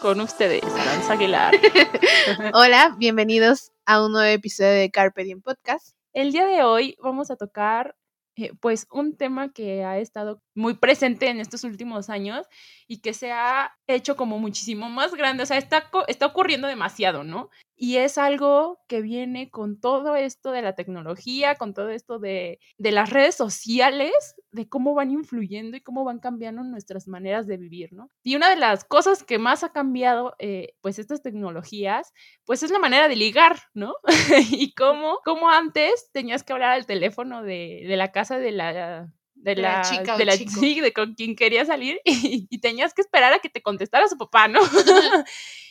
Con ustedes, Aranza Aguilar. Hola, bienvenidos a un nuevo episodio de Carpe Diem Podcast. El día de hoy vamos a tocar eh, pues un tema que ha estado muy presente en estos últimos años y que se ha hecho como muchísimo más grande, o sea, está, está ocurriendo demasiado, ¿no? Y es algo que viene con todo esto de la tecnología, con todo esto de, de las redes sociales, de cómo van influyendo y cómo van cambiando nuestras maneras de vivir, ¿no? Y una de las cosas que más ha cambiado, eh, pues estas tecnologías, pues es la manera de ligar, ¿no? y cómo, cómo antes tenías que hablar al teléfono de, de la casa de la de, la, chica de la chico. sí, de con quien quería salir y, y tenías que esperar a que te contestara su papá, ¿no?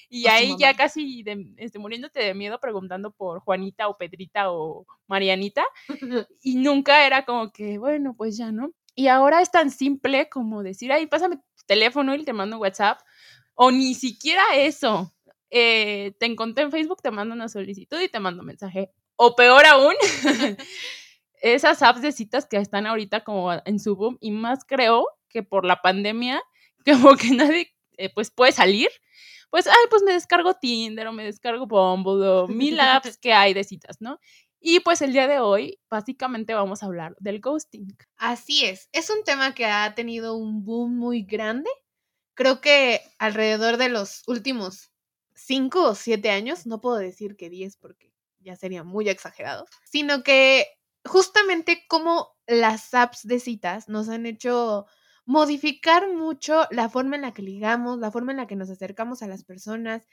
y O ahí ya casi de- este, muriéndote de miedo preguntando por Juanita o Pedrita o Marianita y nunca era como que, bueno, pues ya, ¿no? Y ahora es tan simple como decir, ay, pásame tu teléfono y te mando un WhatsApp, o ni siquiera eso. Eh, te encontré en Facebook, te mando una solicitud y te mando un mensaje. O peor aún, esas apps de citas que están ahorita como en su boom, y más creo que por la pandemia, como que nadie eh, pues puede salir, pues, ay, pues me descargo Tinder o me descargo Bumble mil apps que hay de citas, ¿no? Y pues el día de hoy, básicamente vamos a hablar del ghosting. Así es, es un tema que ha tenido un boom muy grande. Creo que alrededor de los últimos cinco o siete años, no puedo decir que 10 porque ya sería muy exagerado, sino que justamente como las apps de citas nos han hecho modificar mucho la forma en la que ligamos, la forma en la que nos acercamos a las personas,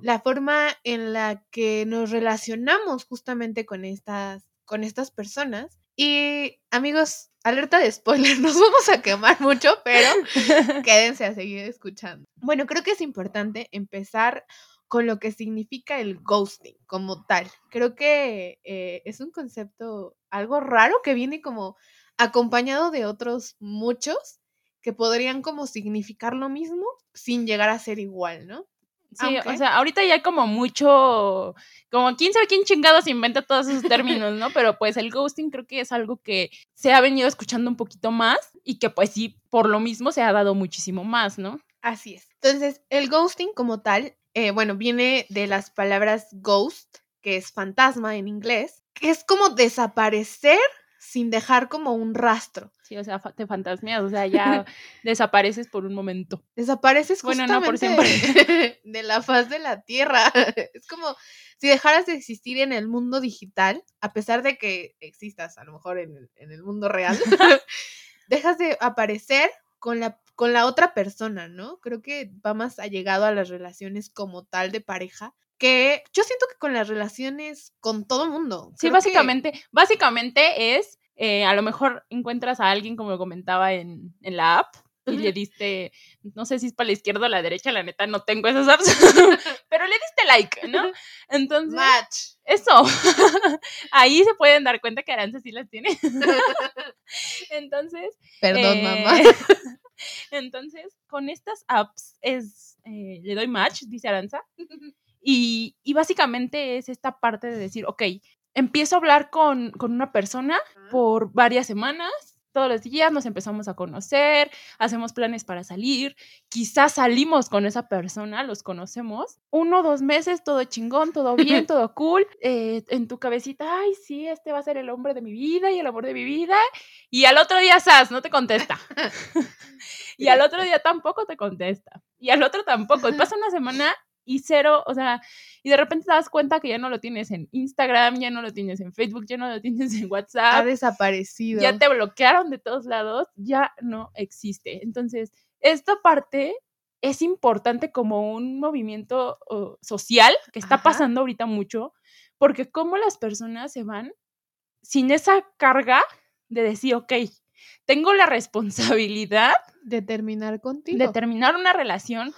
la forma en la que nos relacionamos justamente con estas, con estas personas. Y amigos, alerta de spoiler, nos vamos a quemar mucho, pero quédense a seguir escuchando. Bueno, creo que es importante empezar con lo que significa el ghosting como tal. Creo que eh, es un concepto algo raro que viene como acompañado de otros muchos que podrían como significar lo mismo sin llegar a ser igual, ¿no? Sí, o sea, ahorita ya hay como mucho, como quién sabe quién chingados inventa todos esos términos, ¿no? Pero pues el ghosting creo que es algo que se ha venido escuchando un poquito más y que pues sí, por lo mismo se ha dado muchísimo más, ¿no? Así es. Entonces, el ghosting como tal, eh, bueno, viene de las palabras ghost, que es fantasma en inglés, que es como desaparecer sin dejar como un rastro. Sí, o sea, te fantasmeas, o sea, ya desapareces por un momento. Desapareces Bueno, no por siempre. de la faz de la tierra. Es como si dejaras de existir en el mundo digital, a pesar de que existas a lo mejor en el, en el mundo real, dejas de aparecer con la, con la otra persona, ¿no? Creo que va más allegado a las relaciones como tal de pareja, que yo siento que con las relaciones con todo mundo. Sí, que- básicamente, básicamente es, eh, a lo mejor encuentras a alguien, como comentaba en, en la app, y le diste, no sé si es para la izquierda o la derecha, la neta no tengo esas apps, pero le diste like, ¿no? Entonces, Match. eso, ahí se pueden dar cuenta que Aranza sí las tiene. Entonces, Perdón, eh, mamá. Entonces, con estas apps es, eh, le doy match, dice Aranza, y, y básicamente es esta parte de decir, ok, empiezo a hablar con, con una persona por varias semanas, todos los días nos empezamos a conocer, hacemos planes para salir, quizás salimos con esa persona, los conocemos, uno dos meses, todo chingón, todo bien, todo cool, eh, en tu cabecita, ay, sí, este va a ser el hombre de mi vida y el amor de mi vida, y al otro día, Sas, no te contesta. y al otro día tampoco te contesta. Y al otro tampoco. Y pasa una semana y cero, o sea, y de repente te das cuenta que ya no lo tienes en Instagram, ya no lo tienes en Facebook, ya no lo tienes en Ha WhatsApp, desaparecido. ya te bloquearon de todos lados, ya no existe. Entonces, esta parte es importante como un movimiento social que está Ajá. pasando ahorita mucho, porque como las personas se van sin esa carga de decir, ok, tengo la responsabilidad de terminar contigo. de terminar una relación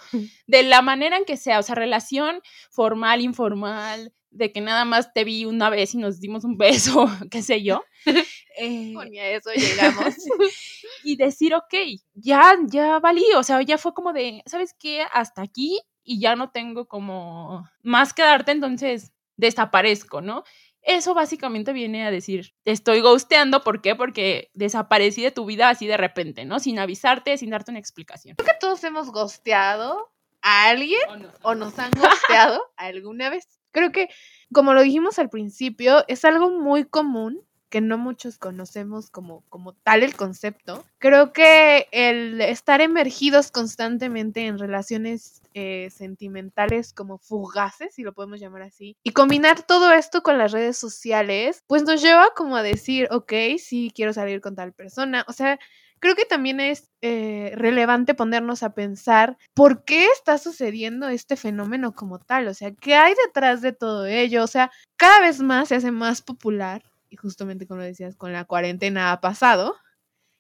de la manera en que sea, o sea, relación formal, informal, de que nada más te vi una vez y nos dimos un beso, qué sé yo. Eh, a eso llegamos. y decir, ok, ya, ya valí, o sea, ya fue como de, ¿sabes qué? Hasta aquí y ya no tengo como más que darte, entonces desaparezco, ¿no? Eso básicamente viene a decir, te estoy ghosteando, ¿por qué? Porque desaparecí de tu vida así de repente, ¿no? Sin avisarte, sin darte una explicación. Creo que todos hemos ghosteado a alguien ¿O no? o nos han ghosteado alguna vez. Creo que, como lo dijimos al principio, es algo muy común que no muchos conocemos como, como tal el concepto. Creo que el estar emergidos constantemente en relaciones eh, sentimentales como fugaces, si lo podemos llamar así, y combinar todo esto con las redes sociales, pues nos lleva como a decir, ok, sí, quiero salir con tal persona. O sea, creo que también es eh, relevante ponernos a pensar por qué está sucediendo este fenómeno como tal, o sea, qué hay detrás de todo ello, o sea, cada vez más se hace más popular, y justamente como decías, con la cuarentena ha pasado,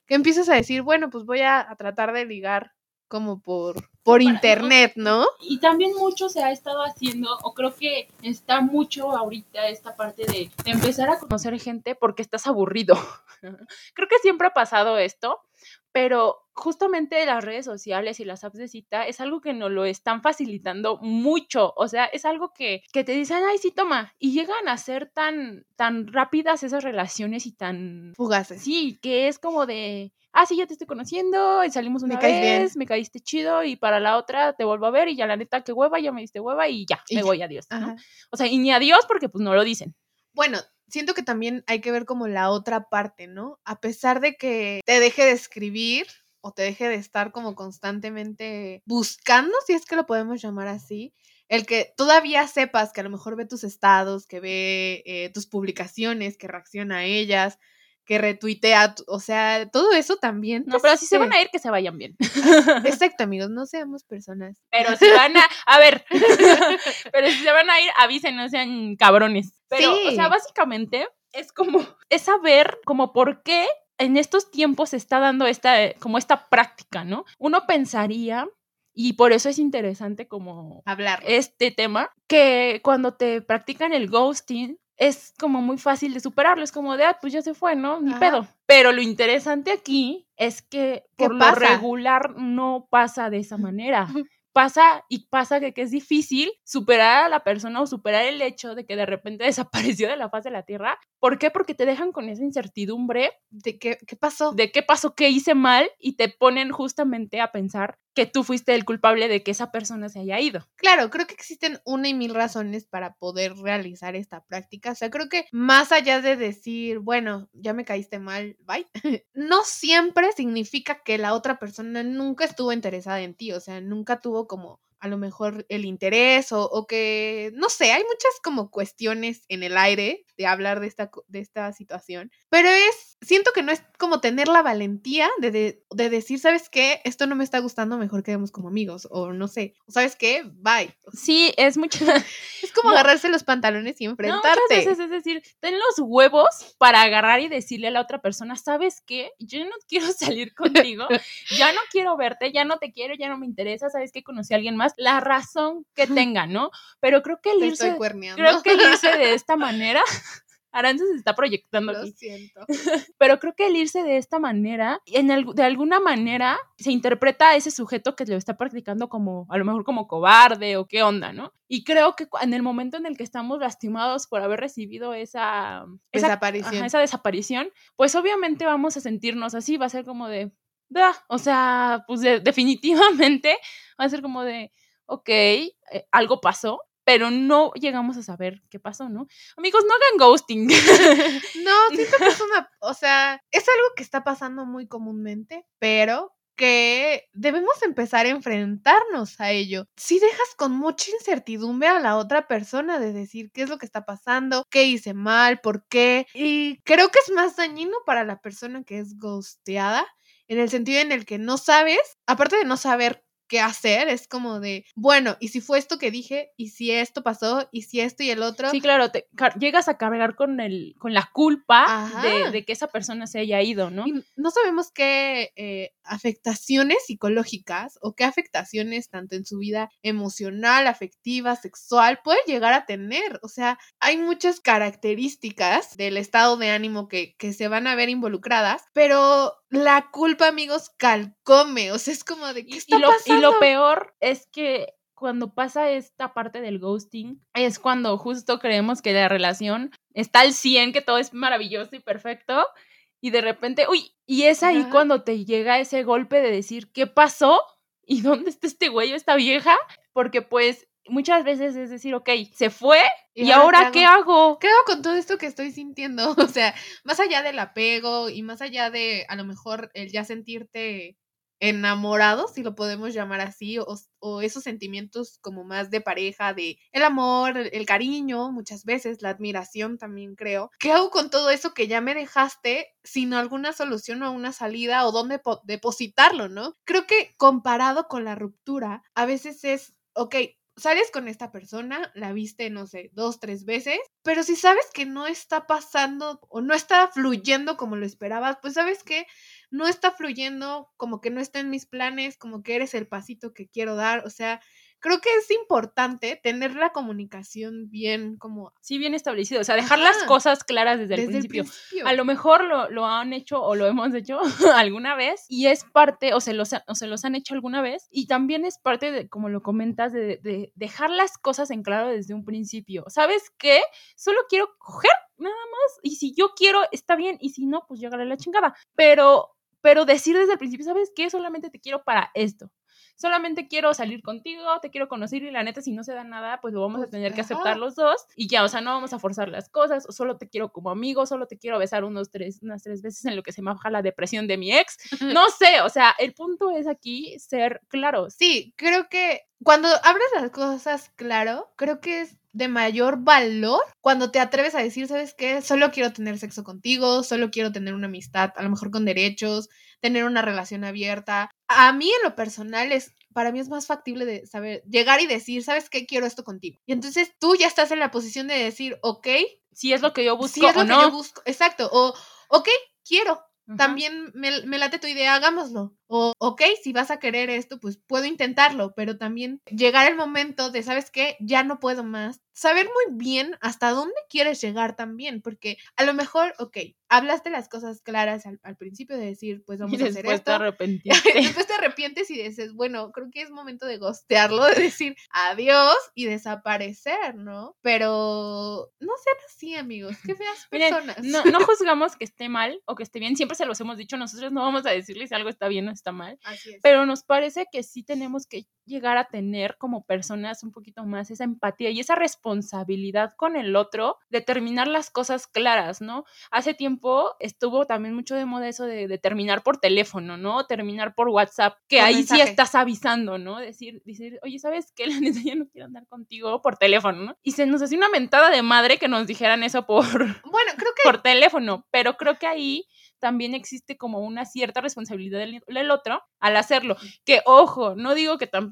que empiezas a decir, bueno, pues voy a, a tratar de ligar como por, por internet, ¿no? Y también mucho se ha estado haciendo, o creo que está mucho ahorita esta parte de, de empezar a conocer gente porque estás aburrido. creo que siempre ha pasado esto, pero justamente las redes sociales y las apps de cita es algo que nos lo están facilitando mucho. O sea, es algo que, que te dicen, ay, sí, toma. Y llegan a ser tan, tan rápidas esas relaciones y tan... Fugaces. Sí, que es como de, ah, sí, ya te estoy conociendo, y salimos Me una bien. vez, me caíste chido, y para la otra te vuelvo a ver, y ya la neta, qué hueva, ya me diste hueva, y ya, Y me ya. voy, adiós. ¿no? O sea, y ni adiós porque pues no lo dicen. Bueno, siento que también hay que ver como la otra parte, ¿no? A pesar de que te deje de escribir o te deje de estar como constantemente buscando, si es que lo podemos llamar así, el que todavía sepas que a lo mejor ve tus estados, que ve eh, tus publicaciones, que reacciona a ellas, que retuitea, tu- o sea, todo eso también. No, pero si se van a ir, que se vayan bien. Exacto, amigos, no seamos personas. Pero si van a, a ver, pero si se van a ir, avisen, no sean cabrones. Pero, o Sí. sea, básicamente es como, es saber como por qué en estos tiempos se está dando esta, como esta práctica, ¿no? Uno pensaría, y por eso es interesante como Hablar. este tema, que cuando te practican el ghosting es como muy fácil de superarlo, es como de, ah, pues ya se fue, ¿no? Ni Ajá. pedo. Pero lo interesante aquí es que ¿Qué por lo regular no pasa de esa manera. Pasa y pasa que, que es difícil superar a la persona o superar el hecho de que de repente desapareció de la faz de la tierra. ¿Por qué? Porque te dejan con esa incertidumbre ¿De qué, qué pasó? de qué pasó, qué hice mal y te ponen justamente a pensar que tú fuiste el culpable de que esa persona se haya ido. Claro, creo que existen una y mil razones para poder realizar esta práctica. O sea, creo que más allá de decir, bueno, ya me caíste mal, bye, no siempre significa que la otra persona nunca estuvo interesada en ti. O sea, nunca tuvo como a lo mejor el interés o, o que, no sé, hay muchas como cuestiones en el aire de hablar de esta, de esta situación. Pero es, siento que no es como tener la valentía de, de, de decir, ¿sabes qué? Esto no me está gustando, mejor quedemos como amigos. O no sé, ¿sabes qué? Bye. Sí, es mucho. Es como No. agarrarse los pantalones y No, enfrentarte. muchas veces es decir, ten los huevos para agarrar y decirle a la otra persona, ¿sabes qué? Yo no quiero salir contigo, ya no quiero verte, ya no te quiero, ya no me interesa, ¿sabes qué? Conocí a alguien más, la razón que tenga, ¿no? Pero creo que el Te irse, creo que el irse de esta manera, Aranza se está proyectando Lo aquí, siento. pero creo que el irse de esta manera, en de alguna manera, se interpreta a ese sujeto que lo está practicando como, a lo mejor como cobarde o qué onda, ¿no? Y creo que en el momento en el que estamos lastimados por haber recibido esa, esa, Desaparición. ajá, esa desaparición, pues obviamente vamos a sentirnos así, va a ser como de, "Bah", o sea, pues de- definitivamente va a ser como de, ok, eh, algo pasó. Pero no llegamos a saber qué pasó, ¿no? Amigos, no hagan ghosting. No, siento que es una, o sea, es algo que está pasando muy comúnmente, pero que debemos empezar a enfrentarnos a ello. Si dejas con mucha incertidumbre a la otra persona de decir qué es lo que está pasando, qué hice mal, por qué, y creo que es más dañino para la persona que es ghosteada, en el sentido en el que no sabes, aparte de no saber qué hacer, es como de, bueno, ¿y si fue esto que dije? ¿Y si esto pasó? ¿Y si esto y el otro? Sí, claro, te, llegas a cargar con, el, con la culpa de, que esa persona se haya ido, ¿no? no sabemos qué eh, afectaciones psicológicas o qué afectaciones tanto en su vida emocional, afectiva, sexual puede llegar a tener. O sea, hay muchas características del estado de ánimo que, que se van a ver involucradas, pero la culpa, amigos, calcome. O sea, es como de qué está y lo, pasando. Y lo peor es que cuando pasa esta parte del ghosting, es cuando justo creemos que la relación está al 100, que todo es maravilloso y perfecto, y de repente, uy, y es ahí cuando te llega ese golpe de decir, ¿qué pasó? ¿Y dónde está este güey o esta vieja? Porque pues muchas veces es decir, ok, se fue y, ahora, ¿qué, hago? ¿qué hago? con todo esto que estoy sintiendo? O sea, más allá del apego y más allá de a lo mejor el ya sentirte enamorado, si lo podemos llamar así, o, esos sentimientos como más de pareja, de el amor, el, cariño, muchas veces, la admiración también creo. ¿Qué hago con todo eso que ya me dejaste sin alguna solución o una salida o dónde depositarlo, no? Creo que comparado con la ruptura, a veces es, ok, sales con esta persona, la viste, no sé, dos, tres veces, pero si sabes que no está pasando o no está fluyendo como lo esperabas, pues sabes que no está fluyendo, como que no está en mis planes, como que eres el pasito que quiero dar, o sea, creo que es importante tener la comunicación bien como... Sí, bien establecido, o sea, dejar las cosas claras desde, el, principio. A lo mejor lo, han hecho o lo hemos hecho alguna vez y es parte, o se, los, o se los han hecho alguna vez y también es parte de, como lo comentas, de, de dejar las cosas en claro desde un principio. ¿Sabes qué? Solo quiero coger nada más y si yo quiero, está bien y si no, pues llegaré a la chingada. Pero pero decir desde el principio, ¿sabes qué? Solamente te quiero para esto solamente quiero salir contigo, te quiero conocer y la neta, si no se da nada, pues lo vamos a tener que aceptar los dos y ya, o sea, no vamos a forzar las cosas, o solo te quiero como amigo, solo te quiero besar unos tres, unas tres veces en lo que se me baja la depresión de mi ex. No sé, o sea, el punto es aquí ser claro. Sí, creo que cuando abres las cosas claro, creo que es de mayor valor cuando te atreves a decir, ¿sabes qué? Solo quiero tener sexo contigo, solo quiero tener una amistad, a lo mejor con derechos, tener una relación abierta. A mí en lo personal es, para mí es más factible de saber, llegar y decir, ¿sabes qué? Quiero esto contigo. Y entonces tú ya estás en la posición de decir, ok. Si es lo que yo busco. Si es lo que yo busco, exacto. O, ok, quiero. También me, me late tu idea, hagámoslo. O, ok, si vas a querer esto, pues puedo intentarlo, pero también llegar el momento de, ¿sabes qué? Ya no puedo más. Saber muy bien hasta dónde quieres llegar también, porque a lo mejor, ok, hablaste las cosas claras al, principio de decir, pues vamos a hacer esto. Te arrepentiste. después te arrepientes y dices, bueno, creo que es momento de gostearlo, de decir adiós y desaparecer, ¿no? Pero no sean así, amigos, qué feas personas. no, no juzgamos que esté mal o que esté bien, siempre se los hemos dicho, nosotros no vamos a decirles si algo está bien o está mal. Pero nos parece que sí tenemos que llegar a tener como personas un poquito más esa empatía y esa responsabilidad con el otro de terminar las cosas claras, ¿no? Hace tiempo estuvo también mucho de moda eso de, terminar por teléfono, ¿no? Terminar por WhatsApp, que ahí sí estás avisando, ¿no? Decir, decir, oye, ¿sabes qué? La neta ya no quiero andar contigo por teléfono, ¿no? Y se nos hacía una mentada de madre que nos dijeran eso por, bueno, creo que... por teléfono, pero creo que ahí también existe como una cierta responsabilidad del, otro al hacerlo. Que ojo, no digo que tampoco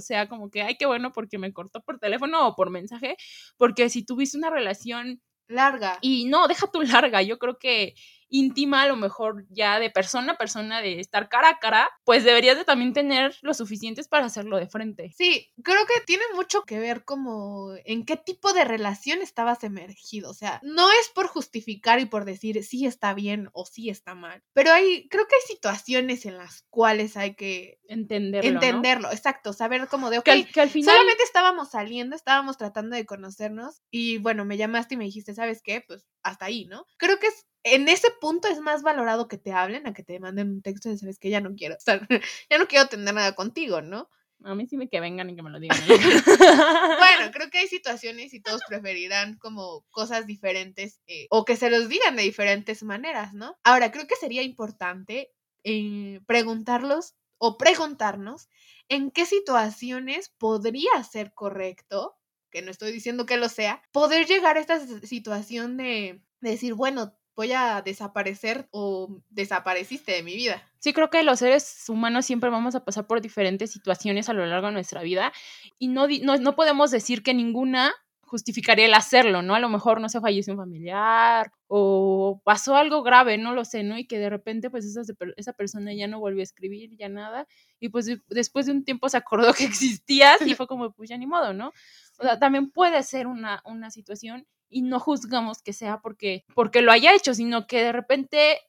sea como que, ay, qué bueno porque me cortó por teléfono o por mensaje, porque si tuviste una relación larga. Y no, deja tu larga, yo creo que íntima, a lo mejor ya de persona a persona, de estar cara a cara, pues deberías de también tener lo suficientes para hacerlo de frente. Sí, creo que tiene mucho que ver como en qué tipo de relación estabas emergido. O sea, no es por justificar y por decir sí está bien o sí está mal, pero hay, creo que hay situaciones en las cuales hay que entenderlo. Entenderlo, exacto, saber como de, ok, que al, final... solamente estábamos saliendo, estábamos tratando de conocernos y bueno, me llamaste y me dijiste, ¿sabes qué? Pues hasta ahí, ¿no? Creo que es en ese punto es más valorado que te hablen a que te manden un texto de sabes que ya no quiero estar, ya no quiero tener nada contigo, ¿no? A mí sí me que vengan y que me lo digan. bueno, creo que hay situaciones y todos preferirán como cosas diferentes eh, o que se los digan de diferentes maneras, ¿no? Ahora, creo que sería importante eh, preguntarlos o preguntarnos en qué situaciones podría ser correcto, que no estoy diciendo que lo sea, poder llegar a esta situación de decir, bueno, voy a desaparecer o desapareciste de mi vida. Sí, creo que los seres humanos siempre vamos a pasar por diferentes situaciones a lo largo de nuestra vida y no, no, no podemos decir que ninguna justificaría el hacerlo, ¿no? A lo mejor no se falleció un familiar o pasó algo grave, no lo sé, ¿no? Y que de repente pues esa, esa persona ya no volvió a escribir, ya nada, y pues después de un tiempo se acordó que existías y fue como, pues ya ni modo, ¿no? O sea, también puede ser una, una situación y no juzgamos que sea porque, porque lo haya hecho, sino que de repente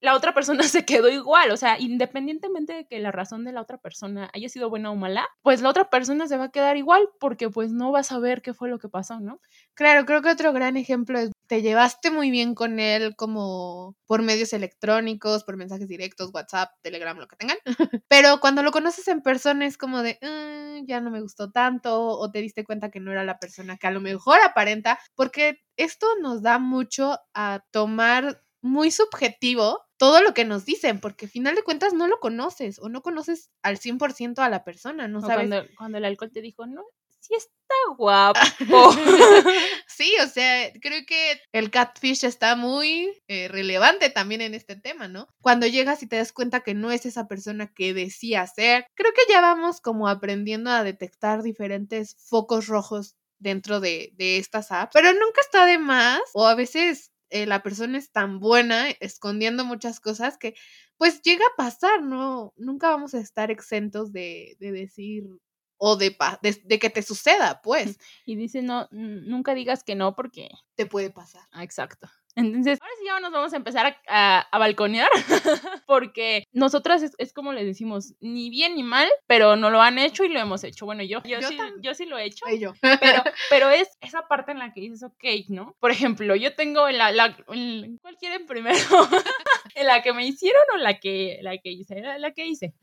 la otra persona se quedó igual, o sea, independientemente de que la razón de la otra persona haya sido buena o mala, pues la otra persona se va a quedar igual porque pues no va a saber qué fue lo que pasó, ¿no? Claro, creo que otro gran ejemplo es, te llevaste muy bien con él como por medios electrónicos, por mensajes directos, WhatsApp, Telegram, lo que tengan, pero cuando lo conoces en persona es como de, mm, ya no me gustó tanto, o te diste cuenta que no era la persona que a lo mejor aparenta, porque esto nos da mucho a tomar muy subjetivo todo lo que nos dicen, porque al final de cuentas no lo conoces o no conoces al 100% a la persona, no sabes. Cuando, cuando, el alcohol te dijo, no, sí está guapo. sí, o sea, creo que el catfish está muy eh, relevante también en este tema, ¿no? Cuando llegas y te das cuenta que no es esa persona que decía ser, creo que ya vamos como aprendiendo a detectar diferentes focos rojos dentro de, de estas apps, pero nunca está de más, o a veces eh, la persona es tan buena escondiendo muchas cosas que pues llega a pasar, ¿no? Nunca vamos a estar exentos de, de decir o de, de, que te suceda, pues. Y dice, no, nunca digas que no porque... Te puede pasar. Ah, exacto. Entonces, ahora sí ya nos vamos a empezar a, a, balconear, porque nosotras es, como les decimos, ni bien ni mal, pero no lo han hecho y lo hemos hecho. Bueno, yo, yo, sí, yo sí, lo he hecho, yo. Pero, pero es esa parte en la que dices, ok, ¿no? Por ejemplo, yo tengo la, la, ¿cuál quieren primero? ¿En la que me hicieron o la que, la que hice? La, que hice.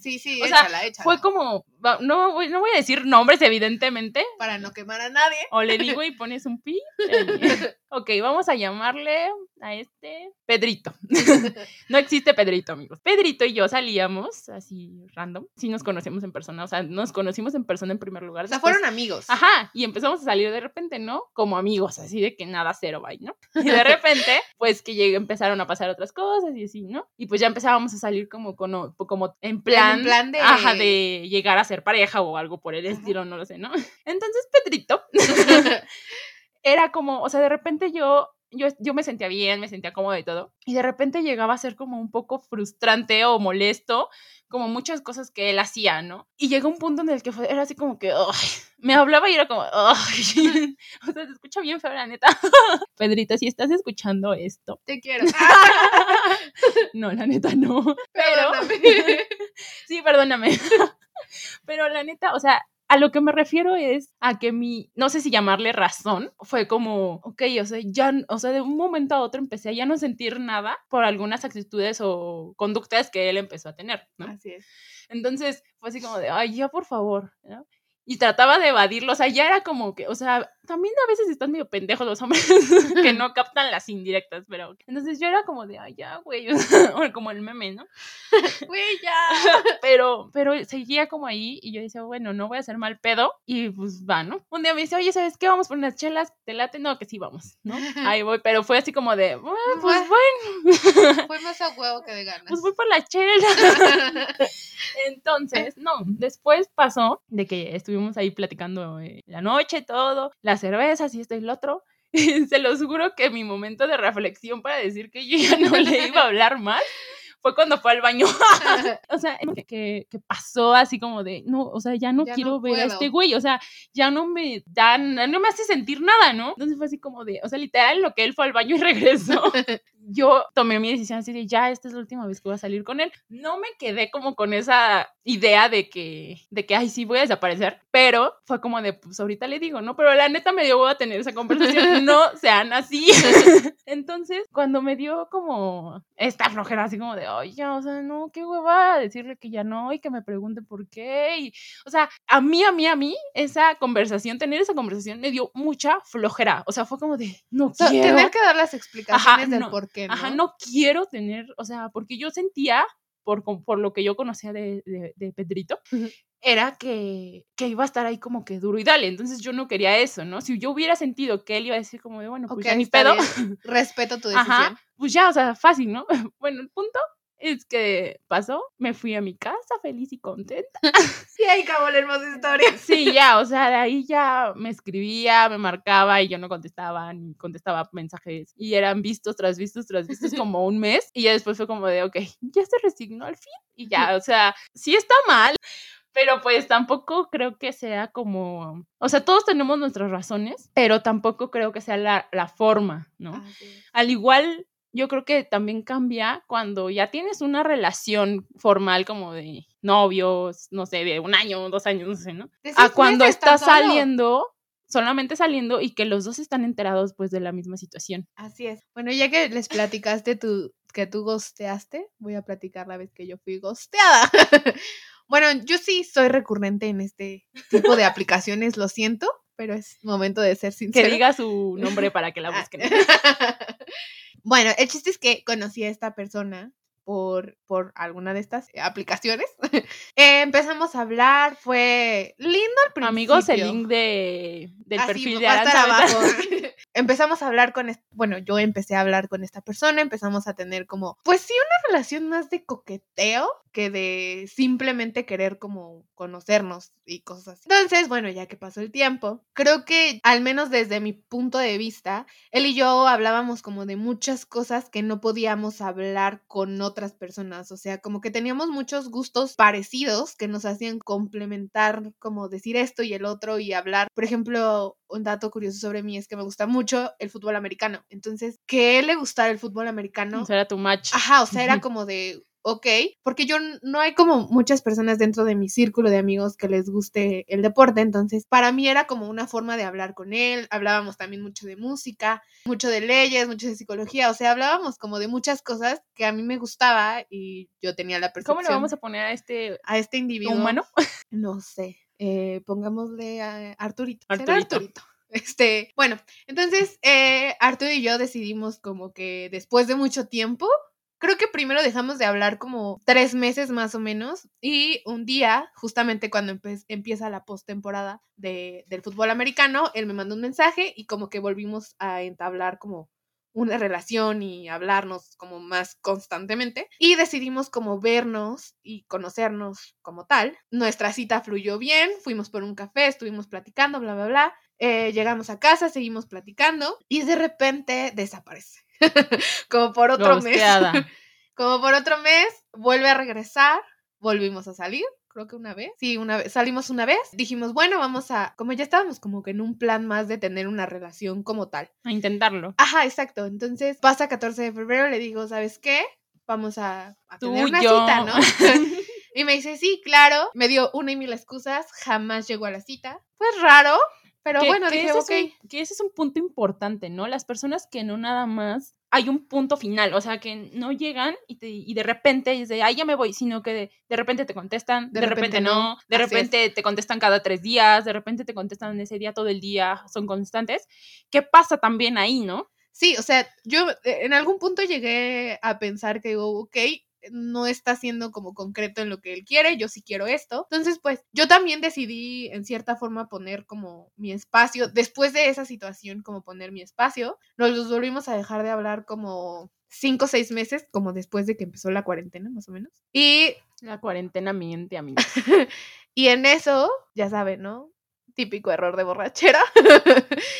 Sí, sí, o échala, sea, échala. Fue como, no voy, no voy a decir nombres, evidentemente. Para no quemar a nadie. O le digo y pones un pi. Eh, ok, vamos a llamarle a este Pedrito. no existe Pedrito, amigos. Pedrito y yo salíamos así random. Sí nos conocemos en persona, o sea, nos conocimos en persona en primer lugar. O sea, fueron amigos. Ajá, y empezamos a salir de repente, ¿no? Como amigos, así de que nada cero, bye, ¿no? Y de repente, pues que llegué, empezaron a pasar otras cosas y así, ¿no? Y pues ya empezábamos a salir como, como, como en plan, en plan de... Ajá, de llegar a ser pareja o algo por el estilo, no lo sé, ¿no? Entonces, Pedrito era como, o sea, de repente yo, yo, yo me sentía bien, me sentía cómoda y todo, y de repente llegaba a ser como un poco frustrante o molesto, como muchas cosas que él hacía, ¿no? Y llegó un punto en el que fue, era así como que, me hablaba y era como, ay, o sea, se escucha bien feo, la neta. Pedrito, si estás escuchando esto. Te quiero. no, la neta no. Pero, sí, perdóname. Pero la neta, o sea, a lo que me refiero es a que mi, no sé si llamarle razón, fue como, ok, o sea, ya, o sea, de un momento a otro empecé a ya no sentir nada por algunas actitudes o conductas que él empezó a tener, ¿no? Así es. Entonces fue así como de, ay, ya por favor, ¿no? y trataba de evadirlo, o sea, ya era como que, o sea, también a veces están medio pendejos los hombres que no captan las indirectas, pero entonces yo era como de, ay, ya, güey, o como el meme, ¿no? Güey, ya. pero, pero seguía como ahí y yo decía, bueno, no voy a hacer mal pedo y pues va, ¿no? Un día me dice, oye, ¿sabes qué? Vamos por unas chelas, ¿te late? No, que sí, vamos, ¿no? Ahí voy, pero fue así como de, pues bueno. Fue más a huevo que de ganas. Pues voy por la chela. Entonces, no, después pasó de que estuvimos ahí platicando eh, la noche, todo, las cervezas y esto y lo otro. se los juro que mi momento de reflexión para decir que yo ya no le iba a hablar más fue cuando fue al baño. o sea, que, que, pasó así como de, no, o sea, ya no quiero ver a este güey, o sea, ya no me dan, no me hace sentir nada, ¿no? Entonces fue así como de, o sea, literal, lo que él fue al baño y regresó. yo tomé mi decisión así de, ya, esta es la última vez que voy a salir con él. No me quedé como con esa idea de que, de que, ay, sí, voy a desaparecer, pero fue como de, pues ahorita le digo, ¿no? Pero la neta me dio voy a tener esa conversación, no sean así. Entonces, cuando me dio como esta flojera así como de, oye, o sea, no, qué hueva decirle que ya no y que me pregunte por qué. Y, o sea, a mí, a mí, a mí, esa conversación, tener esa conversación me dio mucha flojera. O sea, fue como de, no quiero. Tener que dar las explicaciones del por qué. ¿no? Ajá, no quiero tener, o sea, porque yo sentía, por, por lo que yo conocía de, de, Pedrito, era que, que, iba a estar ahí como que duro y dale. Entonces yo no quería eso, ¿no? Si yo hubiera sentido que él iba a decir como de, bueno, pues ya ni pedo. Respeto tu decisión. Ajá, pues ya, o sea, fácil, ¿no? Bueno, el punto es que pasó, me fui a mi casa feliz y contenta. Sí, ahí acabó la hermosa historia. Sí, ya, o sea, de ahí ya me escribía, me marcaba y yo no contestaba, ni contestaba mensajes. Y eran vistos tras vistos tras vistos como un mes. Y ya después fue como de, ok, ya se resignó al fin. Y ya, o sea, sí está mal, pero pues tampoco creo que sea como, o sea, todos tenemos nuestras razones, pero tampoco creo que sea la, la forma, ¿no? Al igual, yo creo que también cambia cuando ya tienes una relación formal como de novios, no sé, de un año, dos años, no sé, ¿no? A cuando estás solo. saliendo, solamente saliendo y que los dos están enterados pues de la misma situación. Así es. Bueno, ya que les platicaste tu, que tú gosteaste, voy a platicar la vez que yo fui gosteada. bueno, yo sí soy recurrente en este tipo de aplicaciones, lo siento, pero es momento de ser Que sincero. diga su nombre para que la Ah. busquen. bueno, el chiste es que conocí a esta persona por, por alguna de estas aplicaciones. Eh, empezamos a hablar, fue lindo al principio. Amigos, el link de, del perfil de Aranza. abajo. empezamos a hablar con, bueno, yo empecé a hablar con esta persona, empezamos a tener como, pues sí, una relación más de coqueteo que de simplemente querer como conocernos y cosas así. Entonces, bueno, ya que pasó el tiempo, creo que al menos desde mi punto de vista, él y yo hablábamos como de muchas cosas que no podíamos hablar con otras personas, o sea, como que teníamos muchos gustos parecidos que nos hacían complementar, como decir esto y el otro y hablar. Por ejemplo, un dato curioso sobre mí es que me gusta mucho el fútbol americano. Entonces, que él le gustara el fútbol americano, O sea, era tu match. ajá, o sea, era como de, ok, porque yo no hay como muchas personas dentro de mi círculo de amigos que les guste el deporte, entonces para mí era como una forma de hablar con él, hablábamos también mucho de música, mucho de leyes, mucho de psicología, o sea, hablábamos como de muchas cosas que a mí me gustaba y yo tenía la percepción ¿Cómo le vamos a poner a este a este individuo humano? no sé, eh, pongámosle a Arturito. ¿Será Arturito. Arturito? Este, bueno, entonces eh, Arturo y yo decidimos como que después de mucho tiempo, creo que primero dejamos de hablar como tres meses más o menos y un día, justamente cuando empieza la postemporada de, del fútbol americano, él me mandó un mensaje y como que volvimos a entablar como una relación y hablarnos como más constantemente y decidimos como vernos y conocernos como tal. Nuestra cita fluyó bien, fuimos por un café, estuvimos platicando, bla, bla, bla. Eh, llegamos a casa, seguimos platicando y de repente desaparece. como por otro mes. Como por otro mes, vuelve a regresar, volvimos a salir, creo que una vez. Sí, una vez, salimos una vez, dijimos, bueno, vamos a, como ya estábamos como que en un plan más de tener una relación como tal. A intentarlo. Ajá, exacto. Entonces pasa 14 de febrero, le digo, ¿sabes qué? Vamos a, a Tú, tener una yo. cita, ¿no? y me dice, sí, claro. Me dio una y mil excusas, jamás llegó a la cita. Fue raro, pero Que- bueno, que dije, ese es un- que ese es un punto importante, ¿no? Las personas que no nada más hay un punto final, o sea, que no llegan y, te- y de repente dice, ay, ya me voy, sino que de, de repente te contestan, de, De repente, repente no, de es. repente te contestan cada tres días, de repente te contestan ese día todo el día, son constantes. ¿Qué pasa también ahí, no? Sí, o sea, yo eh, en algún punto llegué a pensar que digo, ok, no está siendo como concreto en lo que él quiere, yo sí quiero esto. Entonces, pues yo también decidí en cierta forma poner como mi espacio, después de esa situación, como poner mi espacio. Nos volvimos a dejar de hablar como cinco o seis meses, como después de que empezó la cuarentena, más o menos. Y, La cuarentena miente, amigos. y en eso, ya saben, ¿no? Típico error de borrachera.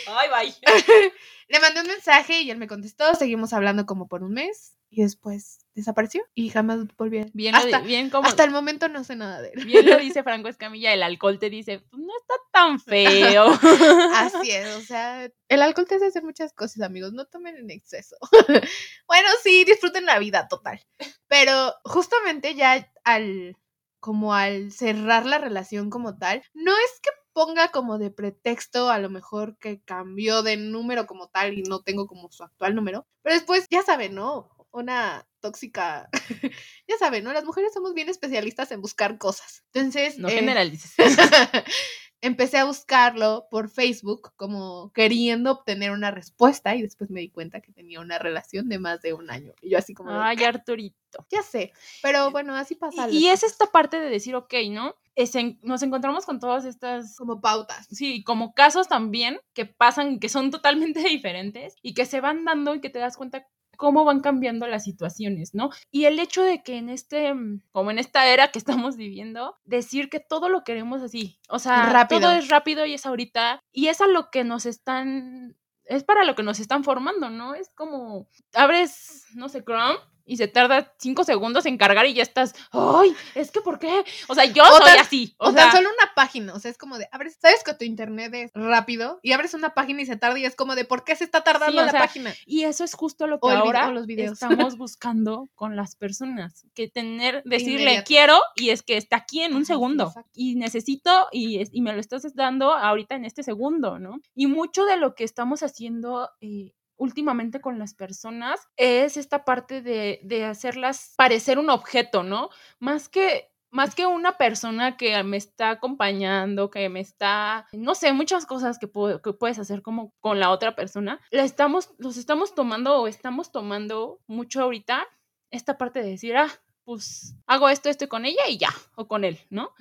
Ay, bye. Le mandé un mensaje y él me contestó, seguimos hablando como por un mes y después desapareció y jamás volví a... Bien, hasta, bien como... hasta el momento no sé nada de él. Bien lo dice Franco Escamilla, el alcohol te dice, pues no está tan feo. Así es, o sea, el alcohol te hace hacer muchas cosas, amigos, no tomen en exceso. bueno, sí, disfruten la vida total. Pero justamente ya al como al cerrar la relación como tal, no es que ponga como de pretexto a lo mejor que cambió de número como tal y no tengo como su actual número, pero después ya saben, ¿no? Una tóxica, ya saben, ¿no? Las mujeres somos bien especialistas en buscar cosas. Entonces, No eh, generalices. empecé a buscarlo por Facebook como queriendo obtener una respuesta y después me di cuenta que tenía una relación de más de un año. Y yo así como, de, Ay, Arturito. ya sé, pero bueno, así pasa. Y, es esta parte de decir, ok, ¿no? Es en- nos encontramos con todas estas, como pautas. sí, como casos también que pasan, que son totalmente diferentes y que se van dando y que te das cuenta cómo van cambiando las situaciones, ¿no? Y el hecho de que en este, mm, como en esta era que estamos viviendo, decir que todo lo queremos así, o sea, Rápido. todo es rápido y es ahorita, y es a lo que nos están, es para lo que nos están formando, ¿no? Es como, abres, no sé, Chrome. Y se tarda cinco segundos en cargar y ya estás, ¡ay! Es que ¿por qué? O sea, yo O soy tan- así. O, O, tan sea, solo una página, o sea, es como de, abres, sabes que tu internet es rápido y abres una página y se tarda y es como de, ¿por qué se está tardando Sí, la sea, página? Y eso es justo lo que O ahora o los videos. estamos buscando con las personas, que tener, decirle Inmediato. quiero y es que está aquí en un Ajá, segundo exacto. y necesito y, es- y me lo estás dando ahorita en este segundo, ¿no? Y mucho de lo que estamos haciendo eh, últimamente con las personas es esta parte de, de hacerlas parecer un objeto, ¿no? Más que más que una persona que me está acompañando, que me está, no sé, muchas cosas que, que puedes hacer como con la otra persona, la estamos, los estamos tomando o estamos tomando mucho ahorita esta parte de decir, ah, pues hago esto, esto con ella y ya, o con él, ¿no?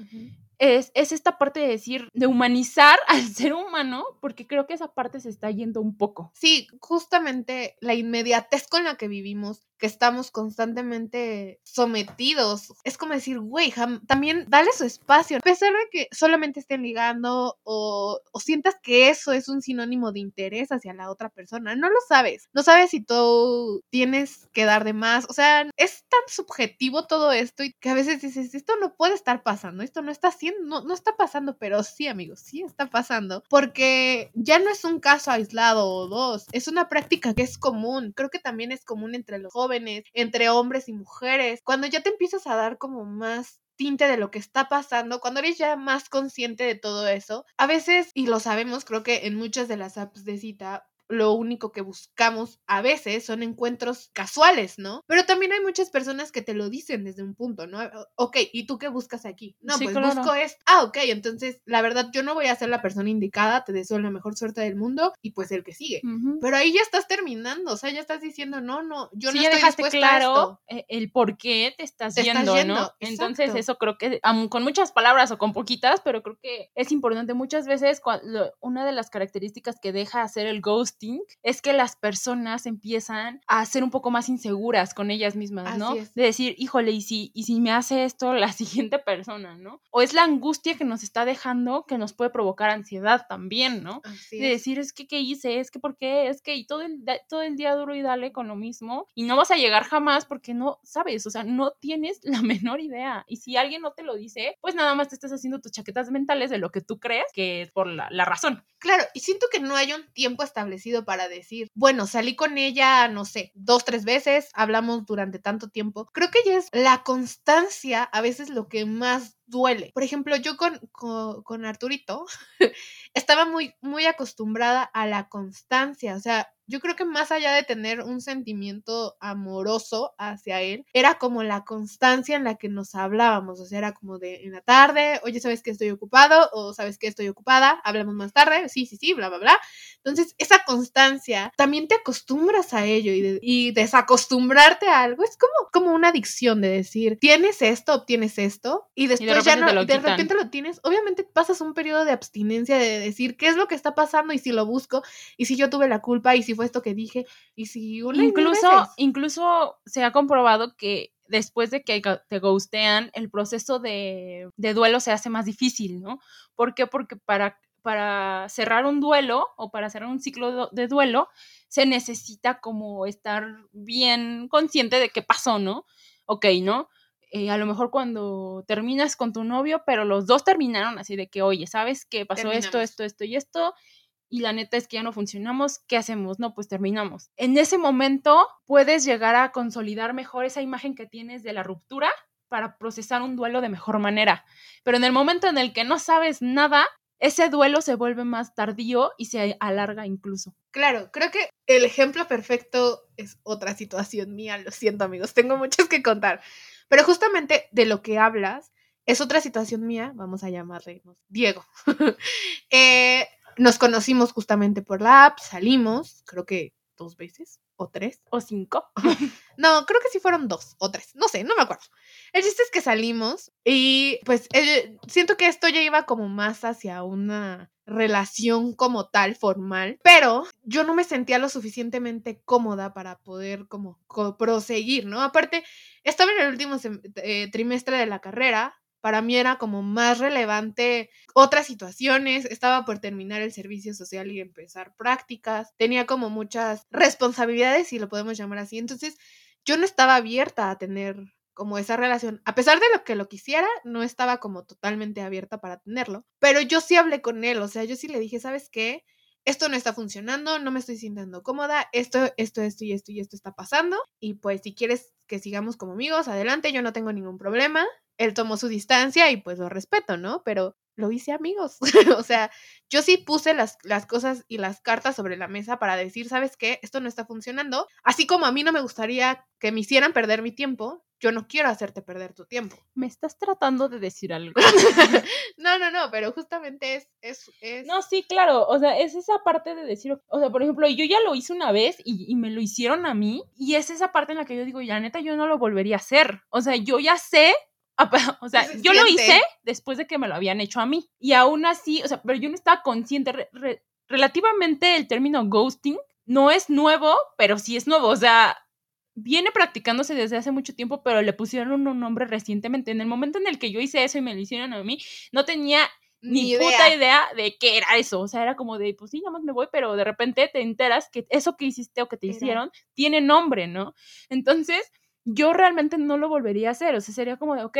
Es, es esta parte de decir, de humanizar al ser humano, porque creo que esa parte se está yendo un poco. Sí, justamente la inmediatez con la que vivimos, que estamos constantemente sometidos, es como decir, güey, también dale su espacio, a pesar de que solamente estén ligando o, o sientas que eso es un sinónimo de interés hacia la otra persona, no lo sabes, no sabes si tú tienes que dar de más, o sea, es tan subjetivo todo esto y que a veces dices, esto no puede estar pasando, esto no está haciendo, no, no está pasando, pero sí, amigos, sí está pasando, porque ya no es un caso aislado o dos, es una práctica que es común, creo que también es común entre los jóvenes, entre hombres y mujeres, cuando ya te empiezas a dar como más tinte de lo que está pasando, cuando eres ya más consciente de todo eso, a veces, y lo sabemos, creo que en muchas de las apps de cita, lo único que buscamos a veces son encuentros casuales, ¿no? Pero también hay muchas personas que te lo dicen desde un punto, ¿no? Ok, ¿y tú qué buscas aquí? No, Sí, pues claro. busco esto. Ah, ok, entonces la verdad yo no voy a ser la persona indicada, te deseo la mejor suerte del mundo y pues el que sigue. Pero ahí ya estás terminando, o sea, ya estás diciendo, no, no, yo sí, no ya estoy dejaste a claro esto. eh, el por qué te estás, Te estás yendo, ¿no? Entonces, exacto. eso creo que, con muchas palabras o con poquitas, pero creo que es importante. Muchas veces, una de las características que deja hacer el es que las personas empiezan a ser un poco más inseguras con ellas mismas, ¿no? De decir, híjole, ¿y si, y si me hace esto la siguiente persona, ¿no? O es la angustia que nos está dejando que nos puede provocar ansiedad también, ¿no? Así de decir, es que, ¿qué hice? Es que, ¿por qué? Es que, y todo el, todo el día duro y dale con lo mismo, y no vas a llegar jamás porque no sabes, o sea, no tienes la menor idea. Y si alguien no te lo dice, pues nada más te estás haciendo tus chaquetas mentales de lo que tú crees que es por la, la razón. Claro, y siento que no hay un tiempo establecido para decir, bueno, salí con ella, no sé, dos, tres veces, hablamos durante tanto tiempo. Creo que ya es la constancia a veces lo que más duele. Por ejemplo, yo con, con, con Arturito estaba muy, muy acostumbrada a la constancia, o sea, yo creo que más allá de tener un sentimiento amoroso hacia él, era como la constancia en la que nos hablábamos, o sea, era como de en la tarde, oye, ¿sabes que estoy ocupado? O ¿sabes que estoy ocupada? Hablamos más tarde, sí, sí, sí, bla, bla, bla. Entonces, esa constancia, también te acostumbras a ello y, de- y desacostumbrarte a algo es como, como una adicción de decir, tienes esto, obtienes esto, y después ya repente no, te lo y de quitan. repente lo tienes. Obviamente pasas un periodo de abstinencia de decir, ¿qué es lo que está pasando? Y si lo busco, y si yo tuve la culpa, y si fue esto que dije, y si una y Incluso, veces. incluso se ha comprobado que después de que te ghostean, el proceso de, de duelo se hace más difícil, ¿no? ¿Por qué? Porque para, para cerrar un duelo o para cerrar un ciclo de duelo, se necesita como estar bien consciente de qué pasó, ¿no? Ok, ¿no? Eh, a lo mejor cuando terminas con tu novio, pero los dos terminaron así de que, oye, ¿sabes qué pasó esto, Terminamos. esto, esto y esto? y la neta es que ya no funcionamos, ¿qué hacemos? No, pues terminamos. En ese momento puedes llegar a consolidar mejor esa imagen que tienes de la ruptura para procesar un duelo de mejor manera. Pero en el momento en el que no sabes nada, ese duelo se vuelve más tardío y se alarga incluso. Claro, creo que el ejemplo perfecto es otra situación mía, lo siento amigos, tengo muchas que contar, pero justamente de lo que hablas es otra situación mía, vamos a llamarle Diego. Eh, nos conocimos justamente por la app, salimos, creo que dos veces o tres. O cinco. No, creo que sí fueron dos o tres. No sé, no me acuerdo. El chiste es que salimos y pues eh, siento que esto ya iba como más hacia una relación como tal, formal, pero yo no me sentía lo suficientemente cómoda para poder como co- proseguir, ¿no? Aparte, estaba en el último eh, trimestre de la carrera, para mí era como más relevante otras situaciones, estaba por terminar el servicio social y empezar prácticas, tenía como muchas responsabilidades, si lo podemos llamar así, entonces yo no estaba abierta a tener como esa relación, a pesar de lo que lo quisiera, no estaba como totalmente abierta para tenerlo, pero yo sí hablé con él, o sea, yo sí le dije, ¿sabes qué? Esto no está funcionando, no me estoy sintiendo cómoda, esto, esto, esto y esto y esto está pasando, y pues si quieres que sigamos como amigos, adelante, yo no tengo ningún problema. Él tomó su distancia y pues lo respeto, ¿no? Pero lo hice amigos. o sea, yo sí puse las, las cosas y las cartas sobre la mesa para decir, ¿sabes qué? Esto no está funcionando. Así como a mí no me gustaría que me hicieran perder mi tiempo, yo no quiero hacerte perder tu tiempo. Me estás tratando de decir algo. no, no, no, pero justamente es... es, es... No, sí, claro. O sea, es esa parte de decir, o sea, por ejemplo, yo ya lo hice una vez y, y me lo hicieron a mí. Y es esa parte en la que yo digo, ya neta, yo no lo volvería a hacer. O sea, yo ya sé. O sea, Se yo lo hice después de que me lo habían hecho a mí. Y aún así, o sea, pero yo no estaba consciente. re- re- relativamente el término ghosting no es nuevo, pero sí es nuevo. O sea, viene practicándose desde hace mucho tiempo, pero le pusieron un nombre recientemente. En el momento en el que yo hice eso y me lo hicieron a mí, no tenía ni, puta idea de qué era eso. O sea, era como de, pues sí, ya más me voy, pero de repente te enteras que eso que hiciste o que te Era. hicieron tiene nombre, ¿no? Entonces, yo realmente no lo volvería a hacer. O sea, sería como de, ok,